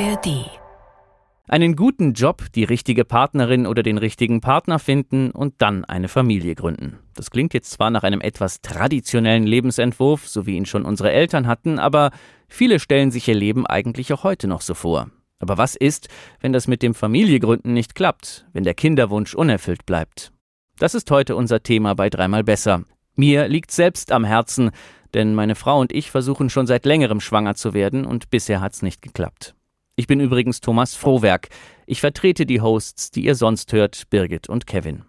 ARD. Einen guten Job, die richtige Partnerin oder den richtigen Partner finden und dann eine Familie gründen. Das klingt jetzt zwar nach einem etwas traditionellen Lebensentwurf, so wie ihn schon unsere Eltern hatten, aber viele stellen sich ihr Leben eigentlich auch heute noch so vor. Aber was ist, wenn das mit dem Familiegründen nicht klappt, wenn der Kinderwunsch unerfüllt bleibt? Das ist heute unser Thema bei Dreimal Besser. Mir liegt selbst am Herzen, denn meine Frau und ich versuchen schon seit längerem schwanger zu werden und bisher hat's nicht geklappt. Ich bin übrigens Thomas Frohwerk. Ich vertrete die Hosts, die ihr sonst hört, Birgit und Kevin.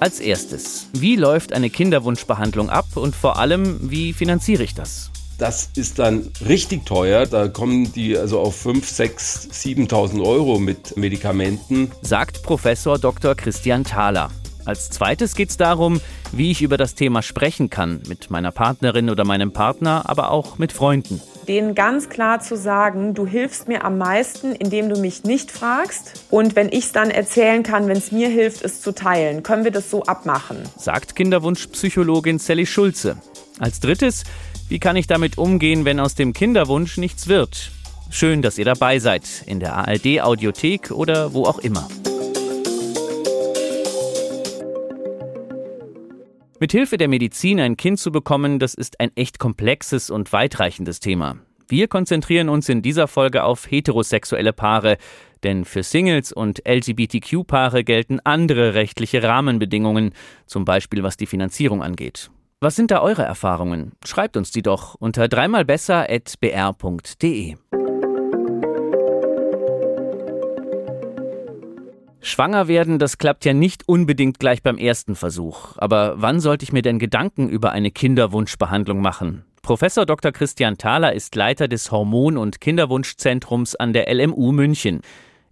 Als erstes, wie läuft eine Kinderwunschbehandlung ab und vor allem, wie finanziere ich das? Das ist dann richtig teuer. Da kommen die also auf 5, 6, 7.000 Euro mit Medikamenten. Sagt Professor Dr. Christian Thaler. Als zweites geht es darum, wie ich über das Thema sprechen kann, mit meiner Partnerin oder meinem Partner, aber auch mit Freunden. Denen ganz klar zu sagen, du hilfst mir am meisten, indem du mich nicht fragst. Und wenn ich es dann erzählen kann, wenn es mir hilft, es zu teilen, können wir das so abmachen. Sagt Kinderwunschpsychologin Sally Schulze. Als drittes, wie kann ich damit umgehen, wenn aus dem Kinderwunsch nichts wird? Schön, dass ihr dabei seid, in der ARD Audiothek oder wo auch immer. Mithilfe der Medizin ein Kind zu bekommen, das ist ein echt komplexes und weitreichendes Thema. Wir konzentrieren uns in dieser Folge auf heterosexuelle Paare, denn für Singles und LGBTQ-Paare gelten andere rechtliche Rahmenbedingungen, zum Beispiel was die Finanzierung angeht. Was sind da eure Erfahrungen? Schreibt uns die doch unter dreimalbesser.br.de. Schwanger werden, das klappt ja nicht unbedingt gleich beim ersten Versuch. Aber wann sollte ich mir denn Gedanken über eine Kinderwunschbehandlung machen? Professor Dr. Christian Thaler ist Leiter des Hormon- und Kinderwunschzentrums an der LMU München.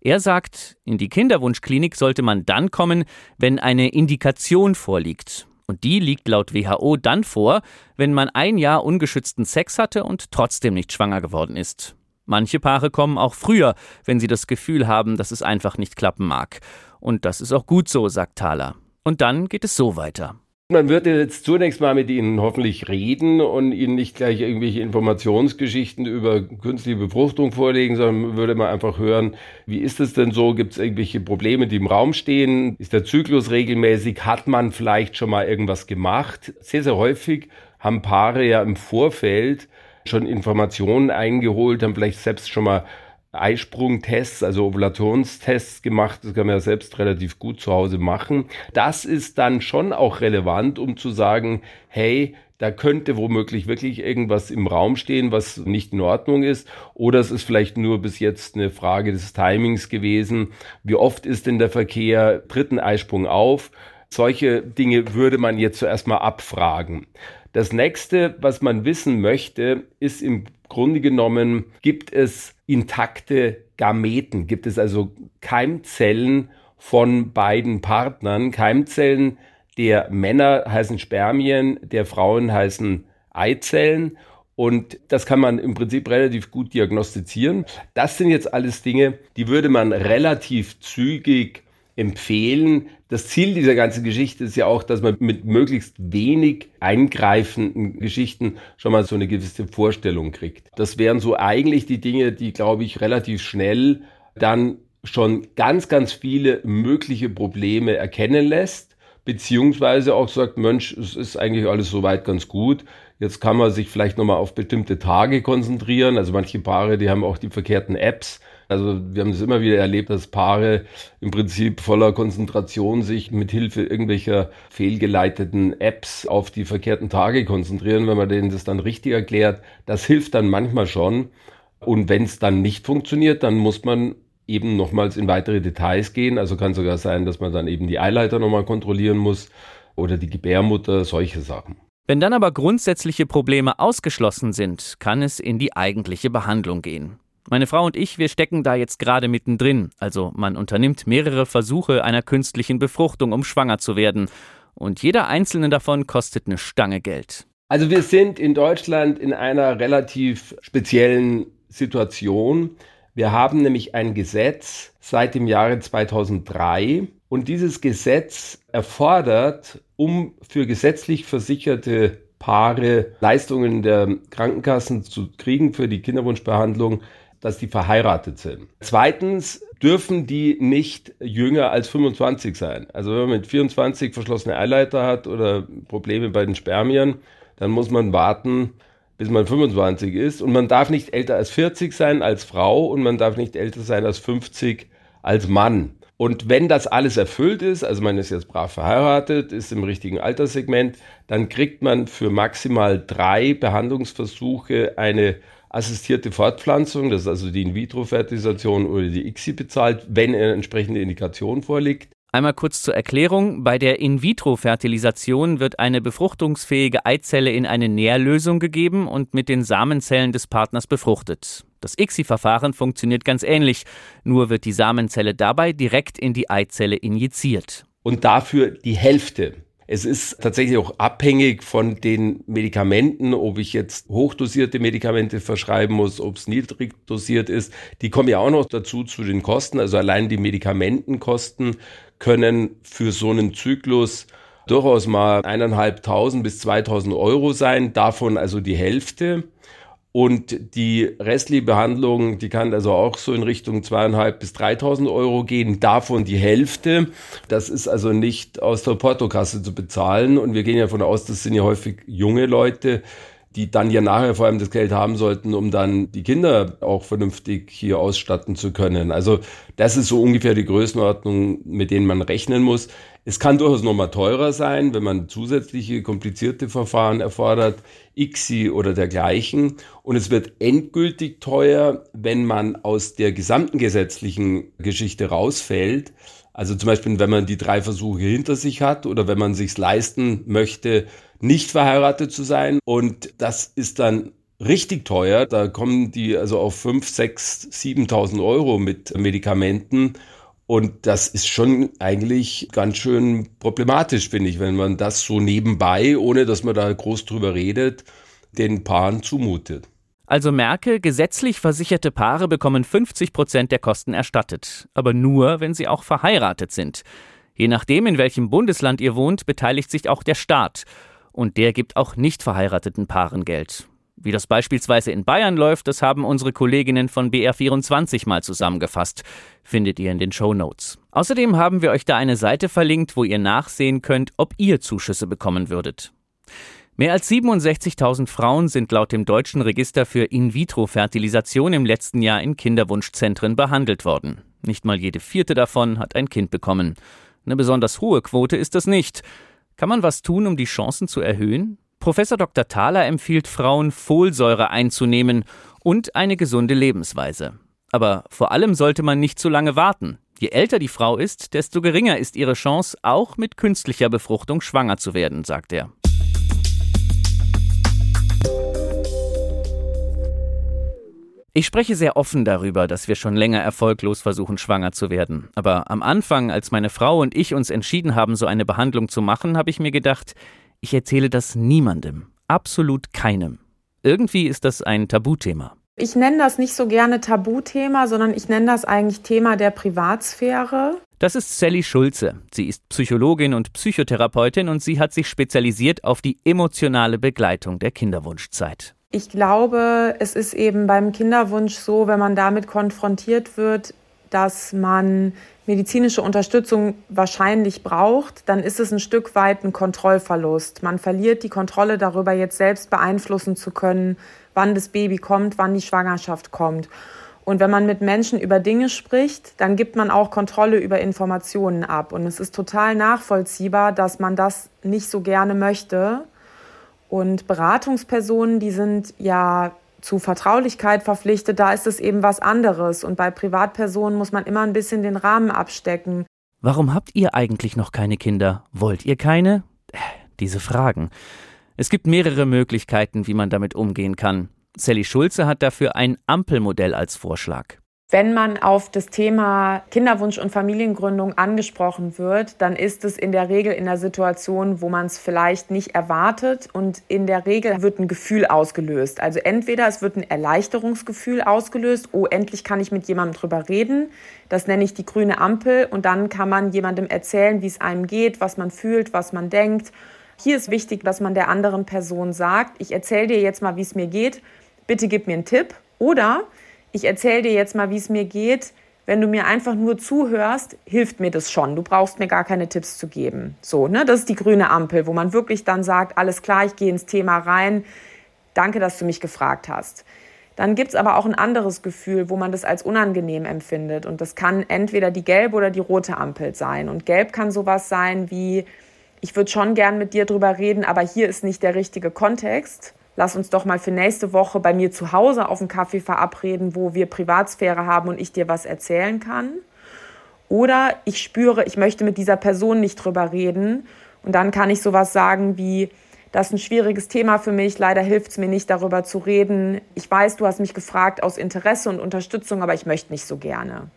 Er sagt, in die Kinderwunschklinik sollte man dann kommen, wenn eine Indikation vorliegt. Und die liegt laut WHO dann vor, wenn man ein Jahr ungeschützten Sex hatte und trotzdem nicht schwanger geworden ist. Manche Paare kommen auch früher, wenn sie das Gefühl haben, dass es einfach nicht klappen mag. Und das ist auch gut so, sagt Thaler. Und dann geht es so weiter. Man würde jetzt zunächst mal mit Ihnen hoffentlich reden und Ihnen nicht gleich irgendwelche Informationsgeschichten über künstliche Befruchtung vorlegen, sondern würde mal einfach hören, wie ist es denn so? Gibt es irgendwelche Probleme, die im Raum stehen? Ist der Zyklus regelmäßig? Hat man vielleicht schon mal irgendwas gemacht? Sehr, sehr häufig haben Paare ja im Vorfeld schon Informationen eingeholt, haben vielleicht selbst schon mal Eisprungtests, also Ovulationstests gemacht. Das kann man ja selbst relativ gut zu Hause machen. Das ist dann schon auch relevant, um zu sagen, hey, da könnte womöglich wirklich irgendwas im Raum stehen, was nicht in Ordnung ist. Oder es ist vielleicht nur bis jetzt eine Frage des Timings gewesen. Wie oft ist denn der Verkehr, dritten Eisprung auf? Solche Dinge würde man jetzt zuerst mal abfragen. Das nächste, was man wissen möchte, ist im Grunde genommen, gibt es intakte Gameten, gibt es also Keimzellen von beiden Partnern. Keimzellen der Männer heißen Spermien, der Frauen heißen Eizellen. Und das kann man im Prinzip relativ gut diagnostizieren. Das sind jetzt alles Dinge, die würde man relativ zügig empfehlen. Das Ziel dieser ganzen Geschichte ist ja auch, dass man mit möglichst wenig eingreifenden Geschichten schon mal so eine gewisse Vorstellung kriegt. Das wären so eigentlich die Dinge, die, glaube ich, relativ schnell dann schon ganz, ganz viele mögliche Probleme erkennen lässt, beziehungsweise auch sagt, Mensch, es ist eigentlich alles soweit ganz gut. Jetzt kann man sich vielleicht nochmal auf bestimmte Tage konzentrieren. Also manche Paare, die haben auch die verkehrten Apps also wir haben es immer wieder erlebt, dass Paare im Prinzip voller Konzentration sich mit Hilfe irgendwelcher fehlgeleiteten Apps auf die verkehrten Tage konzentrieren. Wenn man denen das dann richtig erklärt, das hilft dann manchmal schon. Und wenn es dann nicht funktioniert, dann muss man eben nochmals in weitere Details gehen. Also kann sogar sein, dass man dann eben die Eileiter nochmal kontrollieren muss oder die Gebärmutter, solche Sachen. Wenn dann aber grundsätzliche Probleme ausgeschlossen sind, kann es in die eigentliche Behandlung gehen. Meine Frau und ich, wir stecken da jetzt gerade mittendrin. Also man unternimmt mehrere Versuche einer künstlichen Befruchtung, um schwanger zu werden. Und jeder einzelne davon kostet eine Stange Geld. Also wir sind in Deutschland in einer relativ speziellen Situation. Wir haben nämlich ein Gesetz seit dem Jahre 2003 und dieses Gesetz erfordert, um für gesetzlich versicherte Paare Leistungen der Krankenkassen zu kriegen für die Kinderwunschbehandlung, dass die verheiratet sind. Zweitens dürfen die nicht jünger als 25 sein. Also wenn man mit 24 verschlossene Eileiter hat oder Probleme bei den Spermien, dann muss man warten, bis man 25 ist. Und man darf nicht älter als 40 sein als Frau und man darf nicht älter sein als 50 als Mann. Und wenn das alles erfüllt ist, also man ist jetzt brav verheiratet, ist im richtigen Alterssegment, dann kriegt man für maximal drei Behandlungsversuche eine assistierte Fortpflanzung, das ist also die In-vitro-Fertilisation oder die ICSI bezahlt, wenn eine entsprechende Indikation vorliegt. Einmal kurz zur Erklärung. Bei der In-vitro-Fertilisation wird eine befruchtungsfähige Eizelle in eine Nährlösung gegeben und mit den Samenzellen des Partners befruchtet. Das ICSI-Verfahren funktioniert ganz ähnlich, nur wird die Samenzelle dabei direkt in die Eizelle injiziert. Und dafür die Hälfte es ist tatsächlich auch abhängig von den Medikamenten, ob ich jetzt hochdosierte Medikamente verschreiben muss, ob es niedrig dosiert ist. Die kommen ja auch noch dazu zu den Kosten. Also allein die Medikamentenkosten können für so einen Zyklus durchaus mal eineinhalbtausend bis zweitausend Euro sein, davon also die Hälfte. Und die restliche Behandlung, die kann also auch so in Richtung zweieinhalb bis 3.000 Euro gehen, davon die Hälfte. Das ist also nicht aus der Portokasse zu bezahlen. Und wir gehen ja davon aus, das sind ja häufig junge Leute, die dann ja nachher vor allem das Geld haben sollten, um dann die Kinder auch vernünftig hier ausstatten zu können. Also das ist so ungefähr die Größenordnung, mit denen man rechnen muss. Es kann durchaus nochmal teurer sein, wenn man zusätzliche komplizierte Verfahren erfordert, ICSI oder dergleichen. Und es wird endgültig teuer, wenn man aus der gesamten gesetzlichen Geschichte rausfällt. Also zum Beispiel, wenn man die drei Versuche hinter sich hat oder wenn man sich leisten möchte, nicht verheiratet zu sein. Und das ist dann richtig teuer. Da kommen die also auf 5, 6, 7.000 Euro mit Medikamenten. Und das ist schon eigentlich ganz schön problematisch, finde ich, wenn man das so nebenbei, ohne dass man da groß drüber redet, den Paaren zumutet. Also merke, gesetzlich versicherte Paare bekommen 50 Prozent der Kosten erstattet, aber nur, wenn sie auch verheiratet sind. Je nachdem, in welchem Bundesland ihr wohnt, beteiligt sich auch der Staat. Und der gibt auch nicht verheirateten Paaren Geld. Wie das beispielsweise in Bayern läuft, das haben unsere Kolleginnen von BR24 mal zusammengefasst. Findet ihr in den Show Notes. Außerdem haben wir euch da eine Seite verlinkt, wo ihr nachsehen könnt, ob ihr Zuschüsse bekommen würdet. Mehr als 67.000 Frauen sind laut dem Deutschen Register für In-vitro-Fertilisation im letzten Jahr in Kinderwunschzentren behandelt worden. Nicht mal jede vierte davon hat ein Kind bekommen. Eine besonders hohe Quote ist das nicht. Kann man was tun, um die Chancen zu erhöhen? Professor Dr. Thaler empfiehlt Frauen, Folsäure einzunehmen und eine gesunde Lebensweise. Aber vor allem sollte man nicht zu lange warten. Je älter die Frau ist, desto geringer ist ihre Chance, auch mit künstlicher Befruchtung schwanger zu werden, sagt er. Ich spreche sehr offen darüber, dass wir schon länger erfolglos versuchen, schwanger zu werden. Aber am Anfang, als meine Frau und ich uns entschieden haben, so eine Behandlung zu machen, habe ich mir gedacht, ich erzähle das niemandem, absolut keinem. Irgendwie ist das ein Tabuthema. Ich nenne das nicht so gerne Tabuthema, sondern ich nenne das eigentlich Thema der Privatsphäre. Das ist Sally Schulze. Sie ist Psychologin und Psychotherapeutin und sie hat sich spezialisiert auf die emotionale Begleitung der Kinderwunschzeit. Ich glaube, es ist eben beim Kinderwunsch so, wenn man damit konfrontiert wird, dass man medizinische Unterstützung wahrscheinlich braucht, dann ist es ein Stück weit ein Kontrollverlust. Man verliert die Kontrolle darüber, jetzt selbst beeinflussen zu können, wann das Baby kommt, wann die Schwangerschaft kommt. Und wenn man mit Menschen über Dinge spricht, dann gibt man auch Kontrolle über Informationen ab. Und es ist total nachvollziehbar, dass man das nicht so gerne möchte. Und Beratungspersonen, die sind ja zu Vertraulichkeit verpflichtet, da ist es eben was anderes. Und bei Privatpersonen muss man immer ein bisschen den Rahmen abstecken. Warum habt ihr eigentlich noch keine Kinder? Wollt ihr keine? Äh, diese Fragen. Es gibt mehrere Möglichkeiten, wie man damit umgehen kann. Sally Schulze hat dafür ein Ampelmodell als Vorschlag. Wenn man auf das Thema Kinderwunsch und Familiengründung angesprochen wird, dann ist es in der Regel in der Situation, wo man es vielleicht nicht erwartet und in der Regel wird ein Gefühl ausgelöst. Also entweder es wird ein Erleichterungsgefühl ausgelöst, oh, endlich kann ich mit jemandem drüber reden. Das nenne ich die grüne Ampel und dann kann man jemandem erzählen, wie es einem geht, was man fühlt, was man denkt. Hier ist wichtig, dass man der anderen Person sagt, ich erzähle dir jetzt mal, wie es mir geht, bitte gib mir einen Tipp oder ich erzähle dir jetzt mal, wie es mir geht. Wenn du mir einfach nur zuhörst, hilft mir das schon. Du brauchst mir gar keine Tipps zu geben. So, ne? Das ist die grüne Ampel, wo man wirklich dann sagt, alles klar, ich gehe ins Thema rein. Danke, dass du mich gefragt hast. Dann gibt es aber auch ein anderes Gefühl, wo man das als unangenehm empfindet. Und das kann entweder die gelbe oder die rote Ampel sein. Und gelb kann sowas sein wie, ich würde schon gern mit dir drüber reden, aber hier ist nicht der richtige Kontext lass uns doch mal für nächste Woche bei mir zu Hause auf einen Kaffee verabreden, wo wir Privatsphäre haben und ich dir was erzählen kann. Oder ich spüre, ich möchte mit dieser Person nicht drüber reden. Und dann kann ich sowas sagen wie, das ist ein schwieriges Thema für mich, leider hilft es mir nicht, darüber zu reden. Ich weiß, du hast mich gefragt aus Interesse und Unterstützung, aber ich möchte nicht so gerne.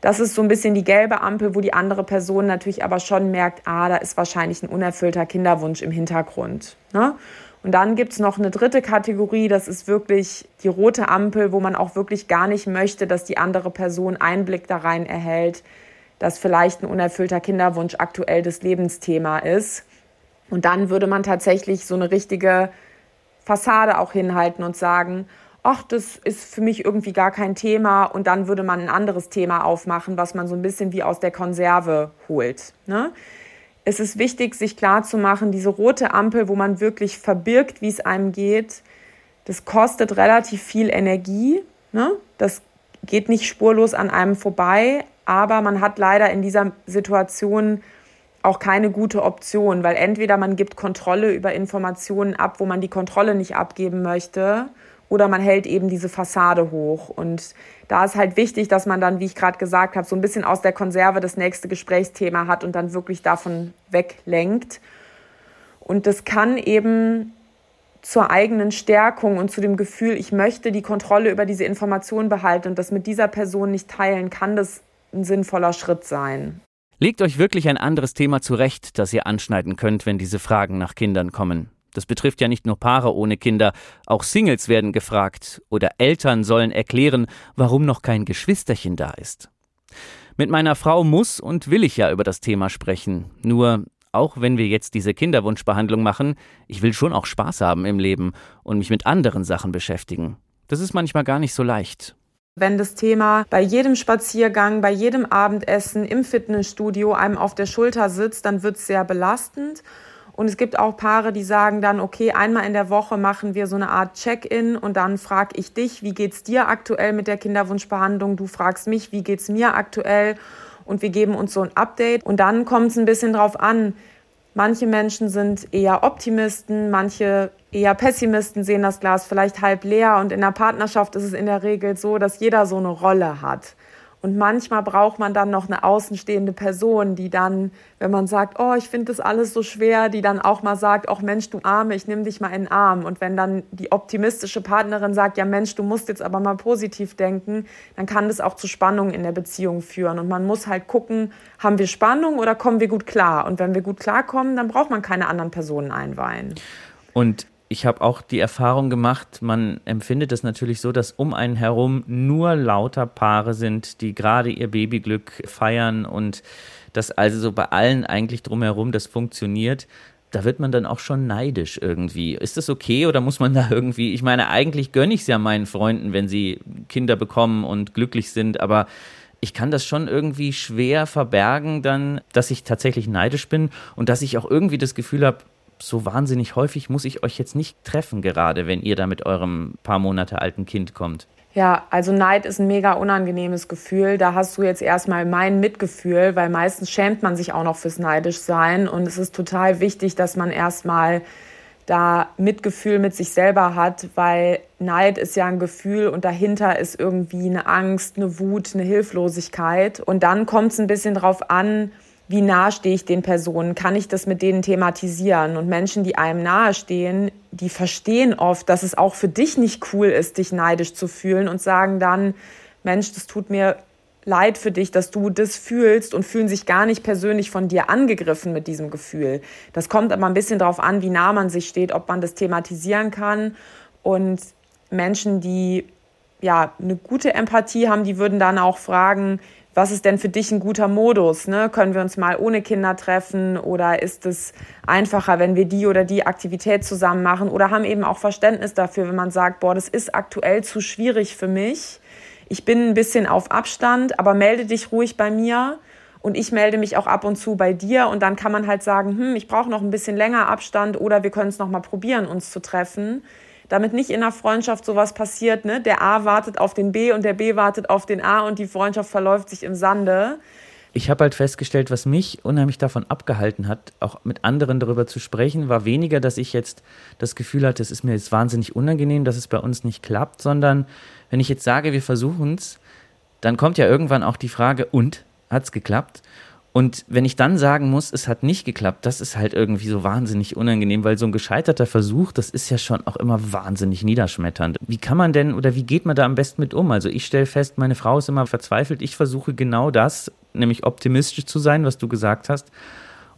Das ist so ein bisschen die gelbe Ampel, wo die andere Person natürlich aber schon merkt, ah, da ist wahrscheinlich ein unerfüllter Kinderwunsch im Hintergrund. Ne? Und dann gibt es noch eine dritte Kategorie, das ist wirklich die rote Ampel, wo man auch wirklich gar nicht möchte, dass die andere Person Einblick da rein erhält, dass vielleicht ein unerfüllter Kinderwunsch aktuell das Lebensthema ist. Und dann würde man tatsächlich so eine richtige Fassade auch hinhalten und sagen, ach, das ist für mich irgendwie gar kein Thema. Und dann würde man ein anderes Thema aufmachen, was man so ein bisschen wie aus der Konserve holt. Ne? Es ist wichtig, sich klarzumachen, diese rote Ampel, wo man wirklich verbirgt, wie es einem geht, das kostet relativ viel Energie. Ne? Das geht nicht spurlos an einem vorbei, aber man hat leider in dieser Situation auch keine gute Option, weil entweder man gibt Kontrolle über Informationen ab, wo man die Kontrolle nicht abgeben möchte, oder man hält eben diese Fassade hoch. Und da ist halt wichtig, dass man dann, wie ich gerade gesagt habe, so ein bisschen aus der Konserve das nächste Gesprächsthema hat und dann wirklich davon weglenkt. Und das kann eben zur eigenen Stärkung und zu dem Gefühl, ich möchte die Kontrolle über diese Information behalten und das mit dieser Person nicht teilen, kann das ein sinnvoller Schritt sein. Legt euch wirklich ein anderes Thema zurecht, das ihr anschneiden könnt, wenn diese Fragen nach Kindern kommen. Das betrifft ja nicht nur Paare ohne Kinder, auch Singles werden gefragt oder Eltern sollen erklären, warum noch kein Geschwisterchen da ist. Mit meiner Frau muss und will ich ja über das Thema sprechen. Nur, auch wenn wir jetzt diese Kinderwunschbehandlung machen, ich will schon auch Spaß haben im Leben und mich mit anderen Sachen beschäftigen. Das ist manchmal gar nicht so leicht. Wenn das Thema bei jedem Spaziergang, bei jedem Abendessen im Fitnessstudio einem auf der Schulter sitzt, dann wird es sehr belastend. Und es gibt auch Paare, die sagen dann, okay, einmal in der Woche machen wir so eine Art Check-in und dann frage ich dich, wie geht's dir aktuell mit der Kinderwunschbehandlung? Du fragst mich, wie geht's mir aktuell? Und wir geben uns so ein Update. Und dann kommt es ein bisschen drauf an. Manche Menschen sind eher Optimisten, manche eher Pessimisten sehen das Glas vielleicht halb leer. Und in der Partnerschaft ist es in der Regel so, dass jeder so eine Rolle hat. Und manchmal braucht man dann noch eine außenstehende Person, die dann, wenn man sagt, oh, ich finde das alles so schwer, die dann auch mal sagt, ach Mensch, du Arme, ich nehme dich mal in den Arm. Und wenn dann die optimistische Partnerin sagt, ja Mensch, du musst jetzt aber mal positiv denken, dann kann das auch zu Spannungen in der Beziehung führen. Und man muss halt gucken, haben wir Spannung oder kommen wir gut klar? Und wenn wir gut klarkommen, dann braucht man keine anderen Personen einweihen. Und ich habe auch die Erfahrung gemacht, man empfindet es natürlich so, dass um einen herum nur lauter Paare sind, die gerade ihr Babyglück feiern und dass also so bei allen eigentlich drumherum das funktioniert. Da wird man dann auch schon neidisch irgendwie. Ist das okay oder muss man da irgendwie, ich meine, eigentlich gönne ich es ja meinen Freunden, wenn sie Kinder bekommen und glücklich sind, aber ich kann das schon irgendwie schwer verbergen dann, dass ich tatsächlich neidisch bin und dass ich auch irgendwie das Gefühl habe, so wahnsinnig häufig muss ich euch jetzt nicht treffen, gerade wenn ihr da mit eurem paar Monate alten Kind kommt. Ja, also Neid ist ein mega unangenehmes Gefühl. Da hast du jetzt erstmal mein Mitgefühl, weil meistens schämt man sich auch noch fürs Neidischsein. Und es ist total wichtig, dass man erstmal da Mitgefühl mit sich selber hat, weil Neid ist ja ein Gefühl und dahinter ist irgendwie eine Angst, eine Wut, eine Hilflosigkeit. Und dann kommt es ein bisschen drauf an, wie nah stehe ich den Personen, kann ich das mit denen thematisieren? Und Menschen, die einem nahestehen, die verstehen oft, dass es auch für dich nicht cool ist, dich neidisch zu fühlen und sagen dann, Mensch, das tut mir leid für dich, dass du das fühlst und fühlen sich gar nicht persönlich von dir angegriffen mit diesem Gefühl. Das kommt aber ein bisschen darauf an, wie nah man sich steht, ob man das thematisieren kann. Und Menschen, die ja eine gute Empathie haben, die würden dann auch fragen, was ist denn für dich ein guter Modus? Ne? Können wir uns mal ohne Kinder treffen oder ist es einfacher, wenn wir die oder die Aktivität zusammen machen oder haben eben auch Verständnis dafür, wenn man sagt, boah, das ist aktuell zu schwierig für mich. Ich bin ein bisschen auf Abstand, aber melde dich ruhig bei mir und ich melde mich auch ab und zu bei dir und dann kann man halt sagen, hm, ich brauche noch ein bisschen länger Abstand oder wir können es noch mal probieren, uns zu treffen damit nicht in der Freundschaft sowas passiert, ne? Der A wartet auf den B und der B wartet auf den A und die Freundschaft verläuft sich im Sande. Ich habe halt festgestellt, was mich unheimlich davon abgehalten hat, auch mit anderen darüber zu sprechen, war weniger, dass ich jetzt das Gefühl hatte, es ist mir jetzt wahnsinnig unangenehm, dass es bei uns nicht klappt, sondern wenn ich jetzt sage, wir versuchen es, dann kommt ja irgendwann auch die Frage, und hat es geklappt? Und wenn ich dann sagen muss, es hat nicht geklappt, das ist halt irgendwie so wahnsinnig unangenehm, weil so ein gescheiterter Versuch, das ist ja schon auch immer wahnsinnig niederschmetternd. Wie kann man denn oder wie geht man da am besten mit um? Also ich stelle fest, meine Frau ist immer verzweifelt. Ich versuche genau das, nämlich optimistisch zu sein, was du gesagt hast.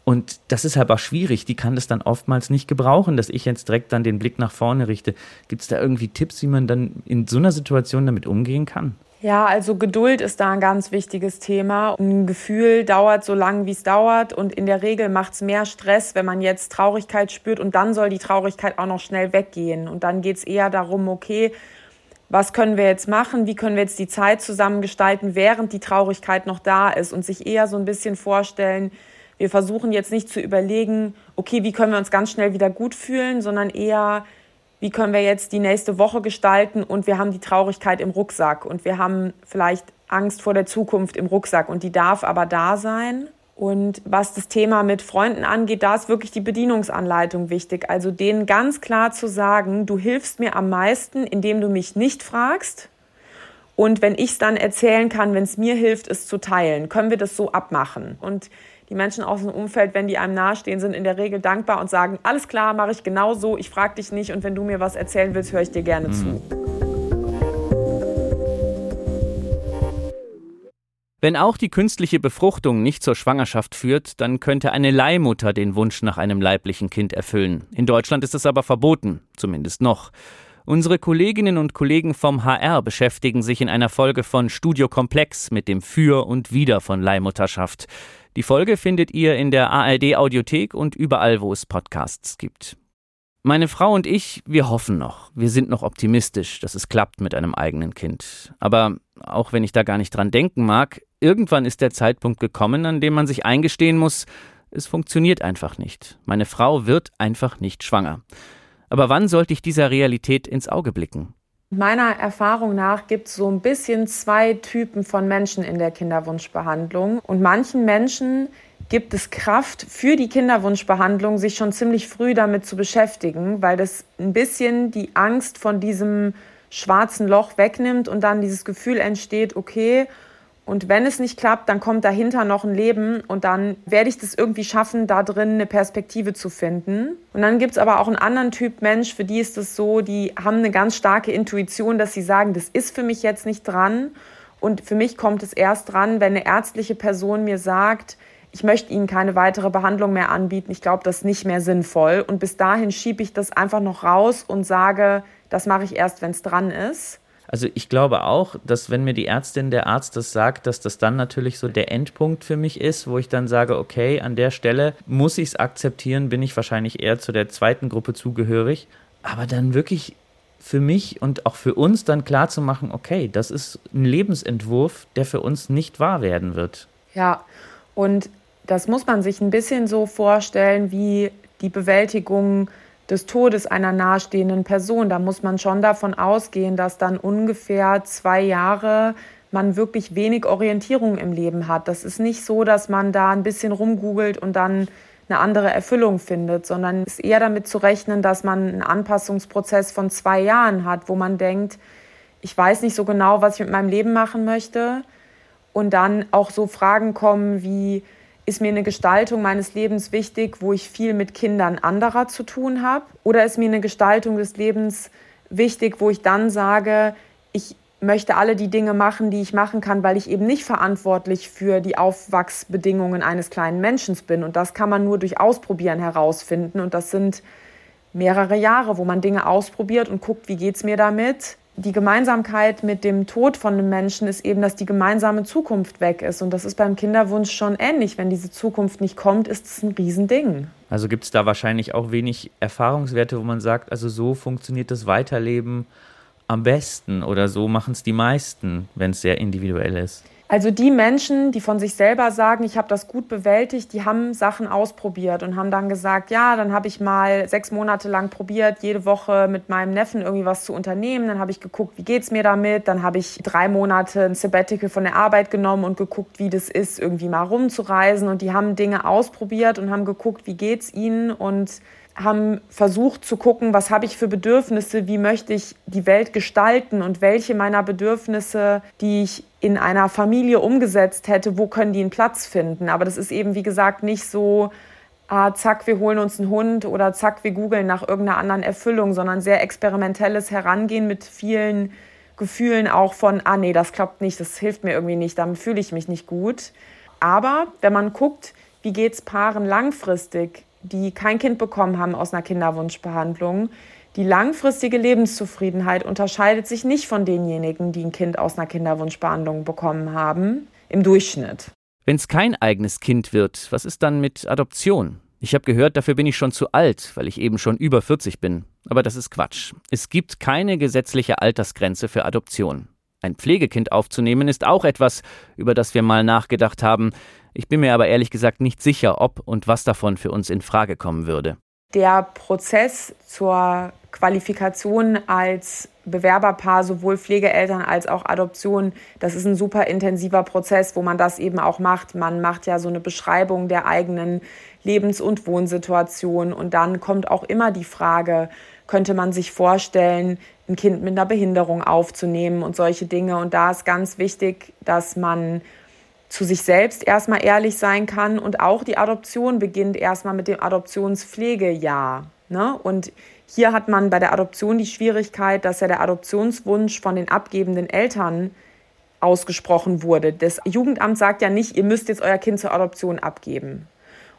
Und das ist halt auch schwierig. Die kann das dann oftmals nicht gebrauchen, dass ich jetzt direkt dann den Blick nach vorne richte. Gibt es da irgendwie Tipps, wie man dann in so einer Situation damit umgehen kann? Ja, also Geduld ist da ein ganz wichtiges Thema. Ein Gefühl dauert so lange, wie es dauert. Und in der Regel macht es mehr Stress, wenn man jetzt Traurigkeit spürt. Und dann soll die Traurigkeit auch noch schnell weggehen. Und dann geht es eher darum, okay, was können wir jetzt machen? Wie können wir jetzt die Zeit zusammengestalten, während die Traurigkeit noch da ist? Und sich eher so ein bisschen vorstellen, wir versuchen jetzt nicht zu überlegen, okay, wie können wir uns ganz schnell wieder gut fühlen, sondern eher, wie können wir jetzt die nächste Woche gestalten und wir haben die Traurigkeit im Rucksack und wir haben vielleicht Angst vor der Zukunft im Rucksack und die darf aber da sein. Und was das Thema mit Freunden angeht, da ist wirklich die Bedienungsanleitung wichtig. Also denen ganz klar zu sagen, du hilfst mir am meisten, indem du mich nicht fragst. Und wenn ich es dann erzählen kann, wenn es mir hilft, es zu teilen, können wir das so abmachen. Und die Menschen aus dem Umfeld, wenn die einem nahestehen, sind in der Regel dankbar und sagen, alles klar, mache ich genau so, ich frage dich nicht und wenn du mir was erzählen willst, höre ich dir gerne mhm. zu. Wenn auch die künstliche Befruchtung nicht zur Schwangerschaft führt, dann könnte eine Leihmutter den Wunsch nach einem leiblichen Kind erfüllen. In Deutschland ist es aber verboten, zumindest noch. Unsere Kolleginnen und Kollegen vom HR beschäftigen sich in einer Folge von Studio Komplex mit dem Für und Wider von Leihmutterschaft. Die Folge findet ihr in der ARD Audiothek und überall, wo es Podcasts gibt. Meine Frau und ich, wir hoffen noch, wir sind noch optimistisch, dass es klappt mit einem eigenen Kind. Aber auch wenn ich da gar nicht dran denken mag, irgendwann ist der Zeitpunkt gekommen, an dem man sich eingestehen muss, es funktioniert einfach nicht. Meine Frau wird einfach nicht schwanger. Aber wann sollte ich dieser Realität ins Auge blicken? Meiner Erfahrung nach gibt es so ein bisschen zwei Typen von Menschen in der Kinderwunschbehandlung. Und manchen Menschen gibt es Kraft für die Kinderwunschbehandlung, sich schon ziemlich früh damit zu beschäftigen, weil das ein bisschen die Angst von diesem schwarzen Loch wegnimmt und dann dieses Gefühl entsteht, okay, und wenn es nicht klappt, dann kommt dahinter noch ein Leben und dann werde ich das irgendwie schaffen, da drin eine Perspektive zu finden. Und dann gibt es aber auch einen anderen Typ Mensch, für die ist es so, die haben eine ganz starke Intuition, dass sie sagen, das ist für mich jetzt nicht dran. Und für mich kommt es erst dran, wenn eine ärztliche Person mir sagt, ich möchte Ihnen keine weitere Behandlung mehr anbieten. Ich glaube, das ist nicht mehr sinnvoll. Und bis dahin schiebe ich das einfach noch raus und sage, das mache ich erst, wenn es dran ist. Also ich glaube auch, dass wenn mir die Ärztin, der Arzt das sagt, dass das dann natürlich so der Endpunkt für mich ist, wo ich dann sage, okay, an der Stelle muss ich es akzeptieren, bin ich wahrscheinlich eher zu der zweiten Gruppe zugehörig. Aber dann wirklich für mich und auch für uns dann klar zu machen, okay, das ist ein Lebensentwurf, der für uns nicht wahr werden wird. Ja, und das muss man sich ein bisschen so vorstellen wie die Bewältigung des Todes einer nahestehenden Person. Da muss man schon davon ausgehen, dass dann ungefähr zwei Jahre man wirklich wenig Orientierung im Leben hat. Das ist nicht so, dass man da ein bisschen rumgoogelt und dann eine andere Erfüllung findet, sondern es ist eher damit zu rechnen, dass man einen Anpassungsprozess von zwei Jahren hat, wo man denkt, ich weiß nicht so genau, was ich mit meinem Leben machen möchte. Und dann auch so Fragen kommen wie, ist mir eine Gestaltung meines Lebens wichtig, wo ich viel mit Kindern anderer zu tun habe? Oder ist mir eine Gestaltung des Lebens wichtig, wo ich dann sage, ich möchte alle die Dinge machen, die ich machen kann, weil ich eben nicht verantwortlich für die Aufwachsbedingungen eines kleinen Menschen bin. Und das kann man nur durch Ausprobieren herausfinden. Und das sind mehrere Jahre, wo man Dinge ausprobiert und guckt, wie geht es mir damit. Die Gemeinsamkeit mit dem Tod von einem Menschen ist eben, dass die gemeinsame Zukunft weg ist. Und das ist beim Kinderwunsch schon ähnlich. Wenn diese Zukunft nicht kommt, ist es ein Riesending. Also gibt es da wahrscheinlich auch wenig Erfahrungswerte, wo man sagt, also so funktioniert das Weiterleben am besten oder so machen es die meisten, wenn es sehr individuell ist. Also die Menschen, die von sich selber sagen, ich habe das gut bewältigt, die haben Sachen ausprobiert und haben dann gesagt, ja, dann habe ich mal sechs Monate lang probiert, jede Woche mit meinem Neffen irgendwie was zu unternehmen. Dann habe ich geguckt, wie geht es mir damit. Dann habe ich drei Monate ein Sabbatical von der Arbeit genommen und geguckt, wie das ist, irgendwie mal rumzureisen. Und die haben Dinge ausprobiert und haben geguckt, wie geht es ihnen und haben versucht zu gucken, was habe ich für Bedürfnisse, wie möchte ich die Welt gestalten und welche meiner Bedürfnisse, die ich in einer Familie umgesetzt hätte, wo können die einen Platz finden. Aber das ist eben, wie gesagt, nicht so, ah, zack, wir holen uns einen Hund oder zack, wir googeln nach irgendeiner anderen Erfüllung, sondern sehr experimentelles Herangehen mit vielen Gefühlen auch von, ah nee, das klappt nicht, das hilft mir irgendwie nicht, damit fühle ich mich nicht gut. Aber wenn man guckt, wie geht es Paaren langfristig, die kein Kind bekommen haben aus einer Kinderwunschbehandlung, die langfristige Lebenszufriedenheit unterscheidet sich nicht von denjenigen, die ein Kind aus einer Kinderwunschbehandlung bekommen haben, im Durchschnitt. Wenn es kein eigenes Kind wird, was ist dann mit Adoption? Ich habe gehört, dafür bin ich schon zu alt, weil ich eben schon über 40 bin. Aber das ist Quatsch. Es gibt keine gesetzliche Altersgrenze für Adoption. Ein Pflegekind aufzunehmen ist auch etwas, über das wir mal nachgedacht haben. Ich bin mir aber ehrlich gesagt nicht sicher, ob und was davon für uns in Frage kommen würde. Der Prozess zur Qualifikation als Bewerberpaar, sowohl Pflegeeltern als auch Adoption, das ist ein super intensiver Prozess, wo man das eben auch macht. Man macht ja so eine Beschreibung der eigenen Lebens- und Wohnsituation und dann kommt auch immer die Frage, könnte man sich vorstellen, ein Kind mit einer Behinderung aufzunehmen und solche Dinge. Und da ist ganz wichtig, dass man zu sich selbst erstmal ehrlich sein kann und auch die Adoption beginnt erstmal mit dem Adoptionspflegejahr. Ne? Und hier hat man bei der Adoption die Schwierigkeit, dass ja der Adoptionswunsch von den abgebenden Eltern ausgesprochen wurde. Das Jugendamt sagt ja nicht, ihr müsst jetzt euer Kind zur Adoption abgeben.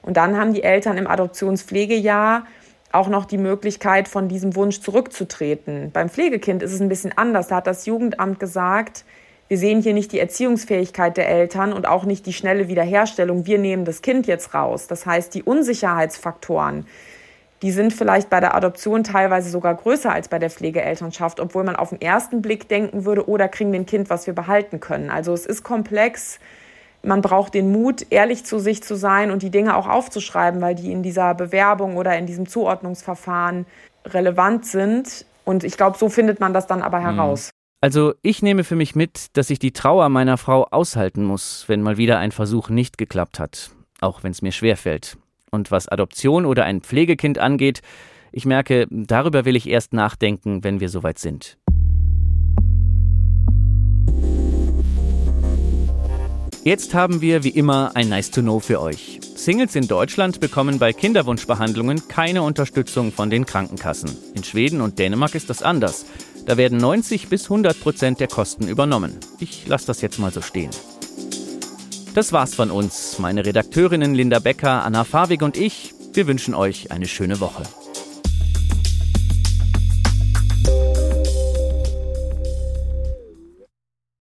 Und dann haben die Eltern im Adoptionspflegejahr auch noch die Möglichkeit, von diesem Wunsch zurückzutreten. Beim Pflegekind ist es ein bisschen anders. Da hat das Jugendamt gesagt, wir sehen hier nicht die Erziehungsfähigkeit der Eltern und auch nicht die schnelle Wiederherstellung. Wir nehmen das Kind jetzt raus. Das heißt, die Unsicherheitsfaktoren, die sind vielleicht bei der Adoption teilweise sogar größer als bei der Pflegeelternschaft, obwohl man auf den ersten Blick denken würde, oder oh, kriegen wir ein Kind, was wir behalten können. Also es ist komplex. Man braucht den Mut, ehrlich zu sich zu sein und die Dinge auch aufzuschreiben, weil die in dieser Bewerbung oder in diesem Zuordnungsverfahren relevant sind. Und ich glaube, so findet man das dann aber mhm. heraus. Also ich nehme für mich mit, dass ich die Trauer meiner Frau aushalten muss, wenn mal wieder ein Versuch nicht geklappt hat, auch wenn es mir schwerfällt. Und was Adoption oder ein Pflegekind angeht, ich merke, darüber will ich erst nachdenken, wenn wir soweit sind. Jetzt haben wir wie immer ein Nice to Know für euch. Singles in Deutschland bekommen bei Kinderwunschbehandlungen keine Unterstützung von den Krankenkassen. In Schweden und Dänemark ist das anders. Da werden 90 bis 100 Prozent der Kosten übernommen. Ich lasse das jetzt mal so stehen. Das war's von uns. Meine Redakteurinnen Linda Becker, Anna Fawig und ich, wir wünschen euch eine schöne Woche.